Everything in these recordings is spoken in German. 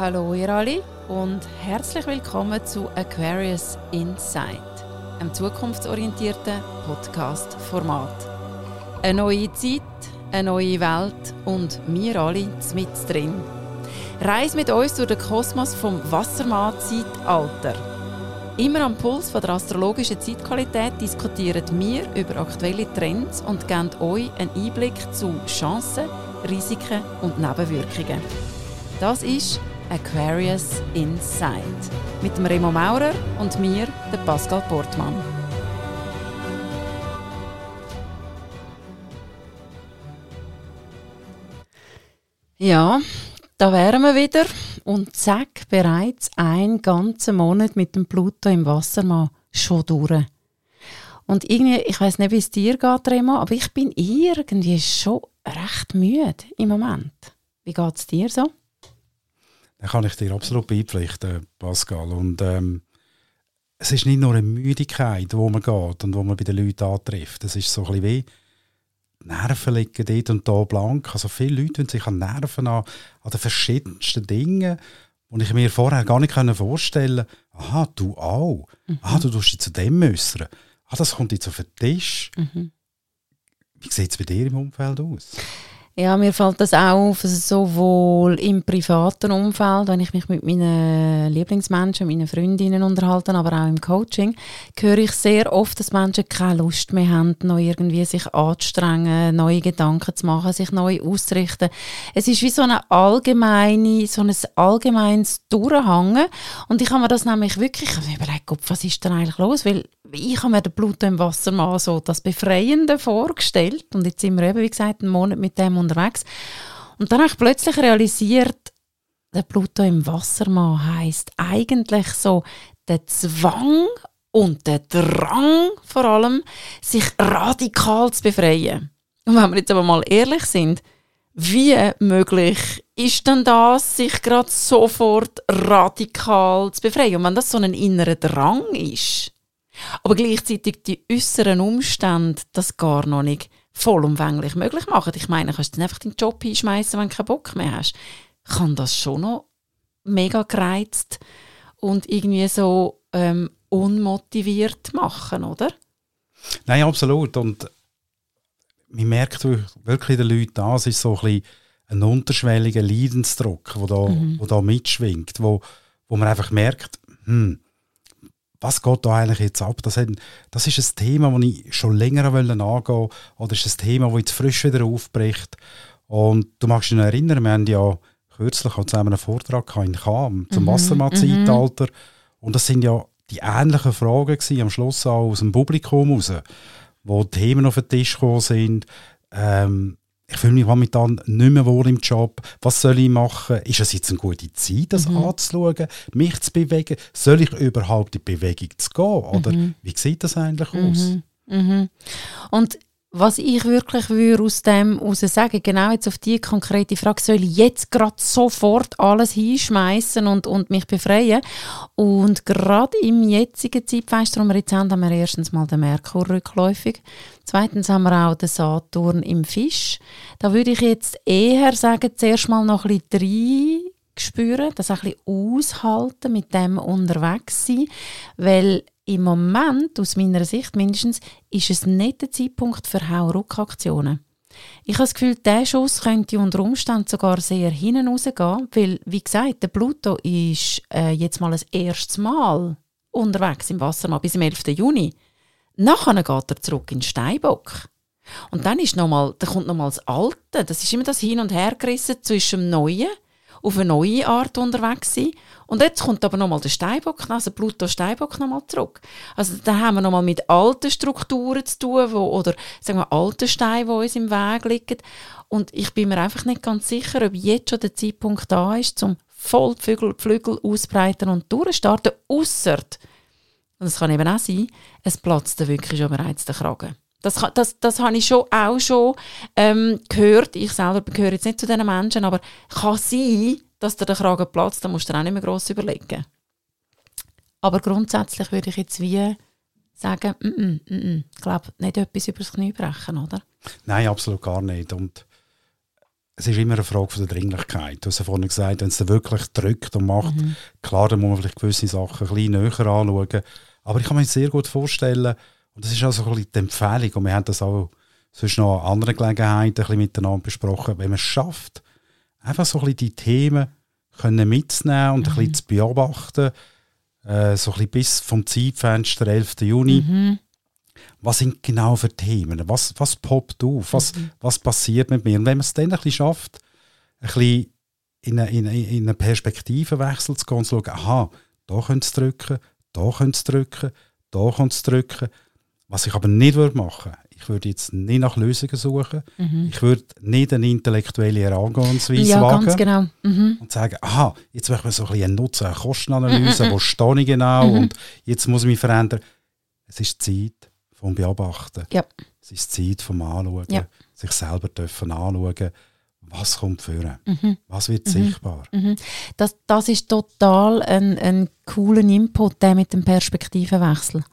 Hallo ihr alle und herzlich willkommen zu Aquarius Insight, einem zukunftsorientierten Podcast-Format. Eine neue Zeit, eine neue Welt und wir alle mit drin. Reise mit uns durch den Kosmos vom Wassermann-Zeitalter. Immer am Puls von der astrologischen Zeitqualität diskutieren wir über aktuelle Trends und geben euch einen Einblick zu Chancen, Risiken und Nebenwirkungen. Das ist Aquarius Insight mit dem Remo Maurer und mir, der Pascal Portmann. Ja, da wären wir wieder und zack, bereits ein ganzer Monat mit dem Pluto im Wassermann schon durch. Und irgendwie, ich weiß nicht, wie es dir geht, Remo, aber ich bin irgendwie schon recht müde im Moment. Wie geht es dir so? Da kann ich dir absolut beipflichten, Pascal. Und ähm, es ist nicht nur eine Müdigkeit, wo man geht und wo man bei den Leuten antrifft. Es ist so ein bisschen wie Nerven liegen dort und da blank. Also viele Leute sich an Nerven an, an den verschiedensten Dingen, die ich mir vorher gar nicht vorstellen konnte. Aha, du auch. Mhm. Ah, du tust dich zu dem äußern. Ah, das kommt jetzt auf den Tisch. Mhm. Wie sieht es bei dir im Umfeld aus? Ja, mir fällt das auch auf, also sowohl im privaten Umfeld, wenn ich mich mit meinen Lieblingsmenschen, meinen Freundinnen unterhalte, aber auch im Coaching, höre ich sehr oft, dass Menschen keine Lust mehr haben, noch irgendwie sich anzustrengen, neue Gedanken zu machen, sich neu auszurichten. Es ist wie so eine allgemeine, so ein allgemeines Durchhangen und ich habe mir das nämlich wirklich überlegt, was ist denn eigentlich los, weil ich habe mir den Pluto im Wasser mal so das Befreiende vorgestellt und jetzt sind wir eben, wie gesagt, einen Monat mit dem unterwegs. Und dann habe ich plötzlich realisiert, der Pluto im Wassermann heißt eigentlich so der Zwang und der Drang vor allem, sich radikal zu befreien. Und wenn wir jetzt aber mal ehrlich sind, wie möglich ist denn das, sich gerade sofort radikal zu befreien? Und wenn das so ein innerer Drang ist, aber gleichzeitig die äußeren Umstände das gar noch nicht vollumfänglich möglich machen. Ich meine, kannst du dann einfach deinen Job hinschmeißen, wenn du keinen Bock mehr hast. Kann das schon noch mega gereizt und irgendwie so ähm, unmotiviert machen, oder? Nein, absolut. Und man merkt wirklich den Leuten es ist so ein, bisschen ein unterschwelliger Leidensdruck, der da, mhm. wo da mitschwingt, wo, wo man einfach merkt, hm, was geht da eigentlich jetzt ab? Das, hat, das ist ein Thema, das ich schon länger angehen wollte. Oder ist ein Thema, das jetzt frisch wieder aufbricht. Und du magst dich noch erinnern, wir haben ja kürzlich zusammen einen Vortrag in Cham zum mhm. Wassermann-Zeitalter. Mhm. Und das sind ja die ähnlichen Fragen gewesen, am Schluss auch aus dem Publikum raus, wo Themen auf den Tisch gekommen sind. Ähm, ich fühle mich momentan nicht mehr wohl im Job. Was soll ich machen? Ist es jetzt eine gute Zeit, das mhm. anzuschauen, mich zu bewegen? Soll ich überhaupt in die Bewegung zu gehen? Oder mhm. wie sieht das eigentlich mhm. aus? Mhm. Und was ich wirklich würde aus dem heraus sagen, genau jetzt auf die konkrete Frage, soll ich jetzt gerade sofort alles hinschmeißen und, und mich befreien? Und gerade im jetzigen Zeitfenster, das wir jetzt haben, haben wir erstens mal den Merkur rückläufig. Zweitens haben wir auch den Saturn im Fisch. Da würde ich jetzt eher sagen, zuerst mal noch ein bisschen spüren, das ein bisschen aushalten, mit dem unterwegs sein, weil im Moment, aus meiner Sicht mindestens, ist es nicht der Zeitpunkt für Hau-Ruck-Aktionen. Ich habe das Gefühl, dieser Schuss könnte unter Umständen sogar sehr hinten rausgehen, weil, wie gesagt, der Pluto ist äh, jetzt mal das erste Mal unterwegs im Wassermann bis zum 11. Juni. Nachher geht er zurück in den Steinbock. Und dann ist noch mal, da kommt nochmal das Alte. Das ist immer das Hin- und Hergerissen zwischen dem Neuen auf eine neue Art unterwegs sein. Und jetzt kommt aber nochmal der Steinbock, also Pluto Steinbock nochmal zurück. Also da haben wir nochmal mit alten Strukturen zu tun, wo, oder sagen wir alten Steinen, die uns im Weg liegen. Und ich bin mir einfach nicht ganz sicher, ob jetzt schon der Zeitpunkt da ist, zum voll die Flügel, Flügel ausbreiten und durchstarten, ausser, und das kann eben auch sein, es platzt dann wirklich schon bereits der Kragen. Das, das, das habe ich schon, auch schon ähm, gehört. Ich selber gehöre jetzt nicht zu diesen Menschen, aber kann sein, dass dir der Kragen platzt, dann musst du dir auch nicht mehr gross überlegen. Aber grundsätzlich würde ich jetzt wie sagen, mm -mm, mm, ich glaube, nicht etwas übers Knie brechen, oder? Nein, absolut gar nicht. Und es ist immer eine Frage von der Dringlichkeit. Du hast ja vorhin gesagt, wenn es wirklich drückt und macht, mhm. klar, dann muss man vielleicht gewisse Sachen ein bisschen näher anschauen. Aber ich kann mir sehr gut vorstellen, und das ist auch so ein bisschen die Empfehlung, und wir haben das auch sonst noch an anderen Gelegenheiten ein bisschen miteinander besprochen, wenn man es schafft, einfach so ein bisschen die Themen können mitzunehmen und mhm. ein bisschen zu beobachten, äh, so ein bisschen bis vom Zeitfenster 11. Juni, mhm was sind genau für Themen, was, was poppt auf, was, mhm. was passiert mit mir. Und wenn man es dann ein bisschen schafft, ein bisschen in einen in eine Perspektivenwechsel zu gehen und zu schauen, aha, da könnt es drücken, da könnt es drücken, da könnt es drücken. Was ich aber nicht würde machen ich würde jetzt nicht nach Lösungen suchen. Mhm. Ich würde nicht eine intellektuelle Herangehensweise ja, wagen. Genau. Mhm. Und sagen, aha, jetzt möchte man so ein bisschen eine Nutzen, eine Kostenanalyse, mhm. wo stehe ich genau mhm. und jetzt muss ich mich verändern. Es ist Zeit, vom Beobachten. Ja. Es ist Zeit vom Anschauen, ja. sich selber dürfen anschauen, was kommt vor, mhm. was wird mhm. sichtbar. Mhm. Das, das ist total ein, ein cooler Input, der mit dem Perspektivenwechsel.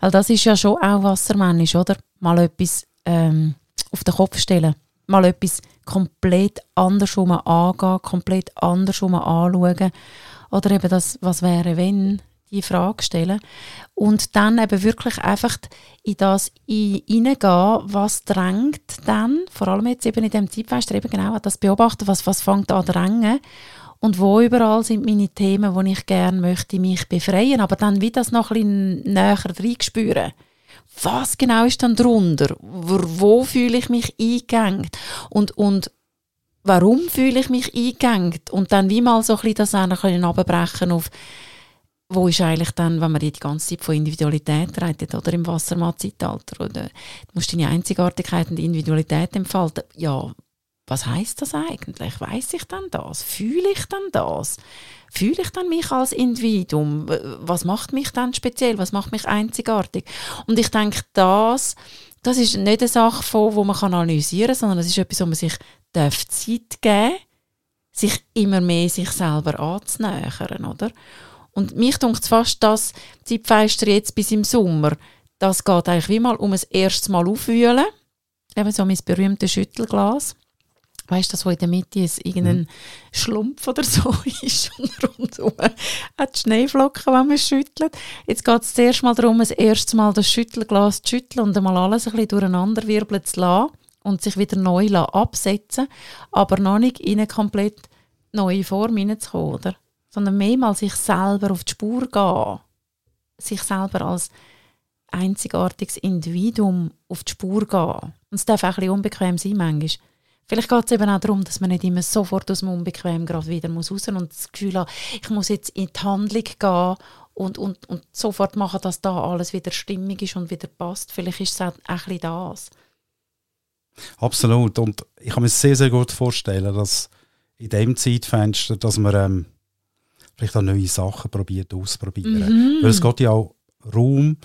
Weil das ist ja schon auch wassermännisch, oder? Mal etwas ähm, auf den Kopf stellen, mal etwas komplett andersrum angehen, komplett andersrum anschauen. Oder eben das, was wäre, wenn die Frage stellen und dann eben wirklich einfach in das hineingehen, was drängt dann, vor allem jetzt eben in dem Zeitfenster, eben genau das beobachten, was, was fängt an drängen und wo überall sind meine Themen, wo ich gerne möchte mich befreien, aber dann wie das noch ein bisschen näher reinspüren. Was genau ist dann drunter? Wo, wo fühle ich mich eingegangen? Und, und warum fühle ich mich eingegangen? Und dann wie mal so ein bisschen das ein bisschen abbrechen auf wo ist eigentlich dann, wenn man die ganze Zeit von Individualität redet, oder im Wassermann-Zeitalter, oder du musst deine Einzigartigkeit und Individualität entfalten. Ja, was heißt das eigentlich? Weiß ich dann das? Fühle ich dann das? Fühle ich dann mich als Individuum? Was macht mich dann speziell? Was macht mich einzigartig? Und ich denke, das, das ist nicht eine Sache, von, wo man analysieren kann, sondern es ist etwas, wo man sich darf Zeit geben sich immer mehr sich selber anzunähern, oder? Und mich denkt fast, dass Zeitfenster jetzt bis im Sommer, das geht eigentlich wie mal um ein erstes Mal aufwühlen. Eben so mein berühmtes Schüttelglas. Weißt du, das, wo in der Mitte ist, irgendein mhm. Schlumpf oder so ist und rundherum hat Schneeflocken, wenn man schüttelt. Jetzt geht es zuerst mal darum, das erste Mal das Schüttelglas zu schütteln und einmal alles ein bisschen durcheinander wirbeln zu lassen und sich wieder neu absetzen aber noch nicht in eine komplett neue Form hineinzukommen, oder? Sondern mehrmals sich selber auf die Spur gehen, sich selber als einzigartiges Individuum auf die Spur gehen. Und es darf auch ein bisschen unbequem sein manchmal. Vielleicht geht es eben auch darum, dass man nicht immer sofort aus dem Unbequem gerade wieder muss raus und das Gefühl hat, ich muss jetzt in die Handlung gehen und, und, und sofort machen, dass da alles wieder stimmig ist und wieder passt. Vielleicht ist es auch ein das. Absolut. Und ich kann mir sehr, sehr gut vorstellen, dass in dem Zeitfenster, dass man ähm, vielleicht auch neue Sachen probiert ausprobieren. Mhm. Weil es geht ja auch Raum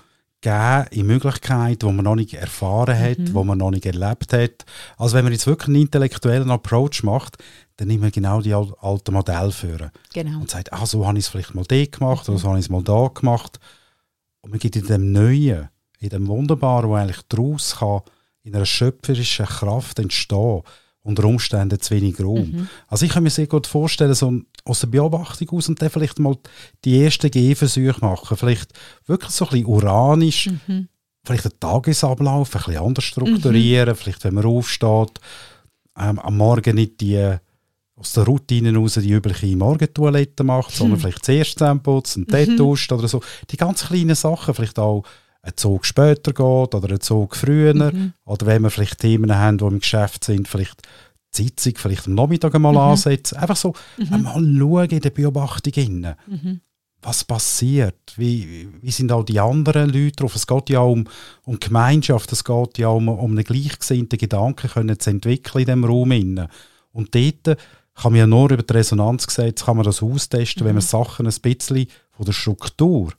geben in Möglichkeiten, die man noch nicht erfahren hat, mhm. wo man noch nicht erlebt hat. Also wenn man jetzt wirklich einen intellektuellen Approach macht, dann nimmt man genau die alten Modelle führen. Genau. Und sagt, ah, so habe ich es vielleicht mal da gemacht mhm. oder so habe ich es mal da gemacht. Und man gibt in dem Neuen, in dem Wunderbaren, wo eigentlich daraus kann, in einer schöpferischen Kraft entstehen, unter Umständen zu wenig Raum. Mhm. Also ich kann mir sehr gut vorstellen, so aus der Beobachtung aus und dann vielleicht mal die ersten Gehversuche machen. Vielleicht wirklich so ein bisschen uranisch, mhm. vielleicht den Tagesablauf ein bisschen anders strukturieren, mhm. vielleicht wenn man aufsteht, ähm, am Morgen nicht die aus der Routine raus die übliche Morgentoilette macht, sondern mhm. vielleicht zuerst putzen, dann mhm. duscht oder so. Die ganz kleinen Sachen, vielleicht auch ein Zug später geht oder ein Zug früher. Mhm. Oder wenn wir vielleicht Themen haben, die im Geschäft sind, vielleicht die Sitzung vielleicht am Nachmittag einmal mhm. ansetzen. Einfach so mhm. einmal schauen in der Beobachtung. Mhm. Was passiert? Wie, wie sind auch die anderen Leute drauf? Es geht ja um, um Gemeinschaft, es geht ja um, um einen gleichgesinnten Gedanken können zu entwickeln in diesem Raum. Innen. Und dort kann man ja nur über die Resonanzgesetz kann man das austesten, wenn man mhm. Sachen ein bisschen von der Struktur,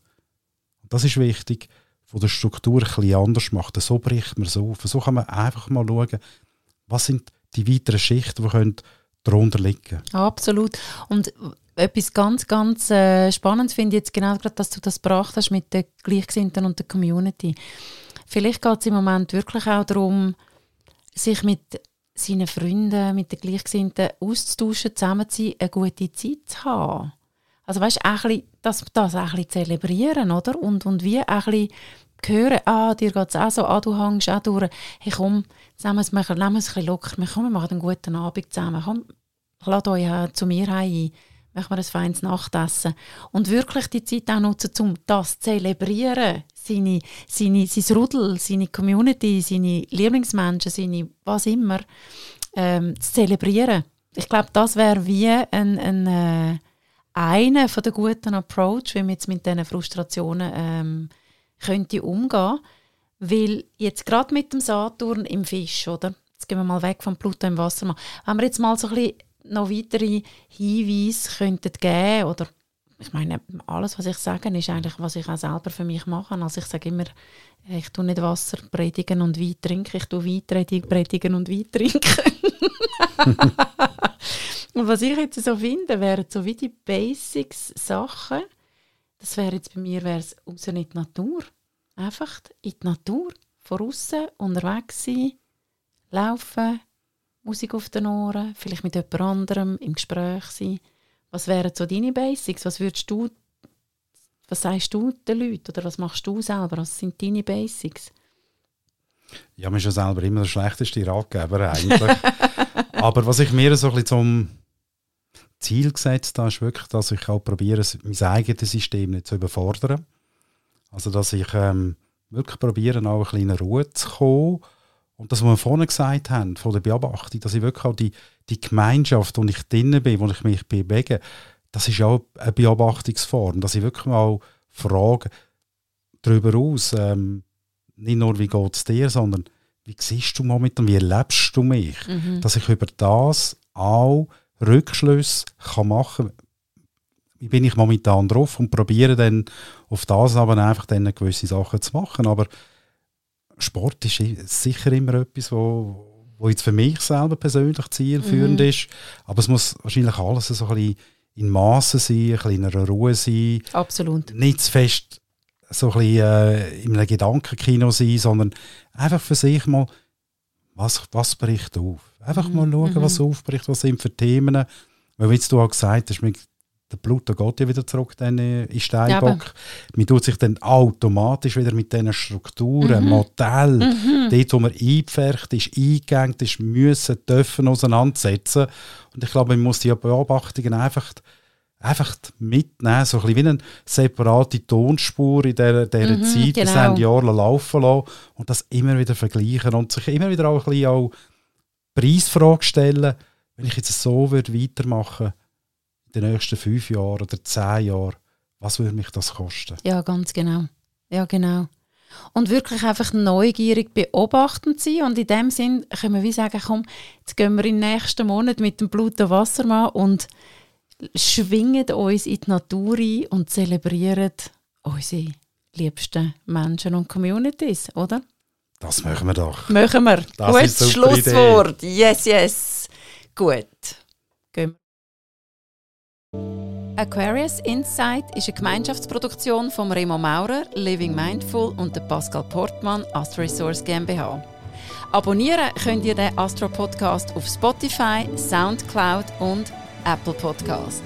das ist wichtig, von der Struktur bisschen anders macht. So bricht man es auf. So kann man einfach mal schauen, was sind die weiteren Schichten, die können darunter liegen Absolut. Und etwas ganz, ganz äh, Spannendes finde ich jetzt genau gerade, dass du das gebracht hast mit den Gleichgesinnten und der Community. Vielleicht geht es im Moment wirklich auch darum, sich mit seinen Freunden, mit den Gleichgesinnten auszutauschen, zusammen zu sein, eine gute Zeit zu haben. Also weißt, bisschen, das, das ein bisschen zelebrieren, oder? Und, und wie ein bisschen hören, ah, dir geht es auch so, ah, du hängst auch durch. Hey, komm, nehmen wir wir es ein bisschen locker. Wir, komm, machen einen guten Abend zusammen. Komm, lad euch zu mir ein. Machen wir ein feines Nachtessen. Und wirklich die Zeit auch nutzen, um das zu zelebrieren. Seine, seine, sein Rudel, seine Community, seine Lieblingsmenschen, seine was immer, ähm, zu zelebrieren. Ich glaube, das wäre wie ein, ein äh, einer der guten Approach, wie man jetzt mit diesen Frustrationen ähm, könnte umgehen. Weil jetzt gerade mit dem Saturn im Fisch, oder? Jetzt gehen wir mal weg vom Pluto im Wasser. Wenn wir jetzt mal so ein bisschen noch weitere Hinweise könnten geben oder ich meine, alles, was ich sage, ist eigentlich, was ich auch selber für mich mache. Also ich sage immer, ich tue nicht Wasser predigen und Wein trinken, ich tue Wein predigen und Wein trinken. und was ich jetzt so finde, wären so wie die Basics-Sachen, das wäre jetzt bei mir, wäre es raus in die Natur. Einfach in die Natur, von außen, unterwegs sein, laufen, Musik auf den Ohren, vielleicht mit jemand anderem im Gespräch sein. Was wären so deine Basics? Was würdest du, was sagst du den Leuten oder was machst du selber? Was sind deine Basics? Ja, man ist ja selber immer der schlechteste Ratgeber eigentlich. Aber was ich mir so ein bisschen zum Ziel gesetzt habe, ist wirklich, dass ich auch probiere, mein eigenes System nicht zu überfordern. Also, dass ich ähm, wirklich probiere, auch ein bisschen Ruhe zu kommen und das, was wir vorhin gesagt haben, von der Beobachtung, dass ich wirklich auch die, die Gemeinschaft, wo ich drinnen bin, wo ich mich bewege, das ist auch eine Beobachtungsform, dass ich wirklich mal frage, darüber aus, ähm, nicht nur, wie geht es dir, sondern wie siehst du momentan, wie erlebst du mich? Mhm. Dass ich über das auch Rückschlüsse kann machen kann. Wie bin ich momentan drauf und probiere dann auf das aber einfach dann gewisse Sachen zu machen. Aber Sport ist sicher immer etwas, wo, wo jetzt für mich selber persönlich zielführend mhm. ist. Aber es muss wahrscheinlich alles so ein bisschen in Maßen sein, ein bisschen in einer Ruhe sein. Absolut. Nicht zu fest so ein bisschen äh, in einem Gedankenkino sein, sondern einfach für sich mal, was, was bricht auf? Einfach mal mhm. schauen, mhm. was aufbricht, was sind für Themen. Weil, wie du auch gesagt hast, der Pluto geht ja wieder zurück dann in Steinbock. Ja, man tut sich dann automatisch wieder mit diesen Strukturen, mhm. Modellen, mhm. dort, wo man eingepfercht ist, eingegangen ist, müssen, dürfen auseinandersetzen. Und ich glaube, man muss die Beobachtungen einfach, einfach mitnehmen, so ein bisschen wie eine separate Tonspur in dieser, dieser mhm, Zeit, genau. das haben Jahre laufen lassen und das immer wieder vergleichen und sich immer wieder auch ein bisschen auch Preisfrage stellen, wenn ich jetzt so würde weitermachen würde, den nächsten fünf Jahren oder zehn Jahren, was würde mich das kosten? Ja, ganz genau. Ja, genau. Und wirklich einfach neugierig beobachtend sein. Und in dem Sinn können wir wie sagen, komm, jetzt gehen wir im nächsten Monat mit dem Blut und Wassermann und schwingen uns in die Natur ein und zelebrieren unsere liebsten Menschen und Communities, oder? Das machen wir doch. Machen wir. Das Gutes Schlusswort. Idee. Yes, yes. Gut. Gehen wir. Aquarius Insight ist eine Gemeinschaftsproduktion von Remo Maurer, Living Mindful und der Pascal Portmann, Astro Resource GmbH. Abonnieren könnt ihr den Astro Podcast auf Spotify, Soundcloud und Apple Podcast.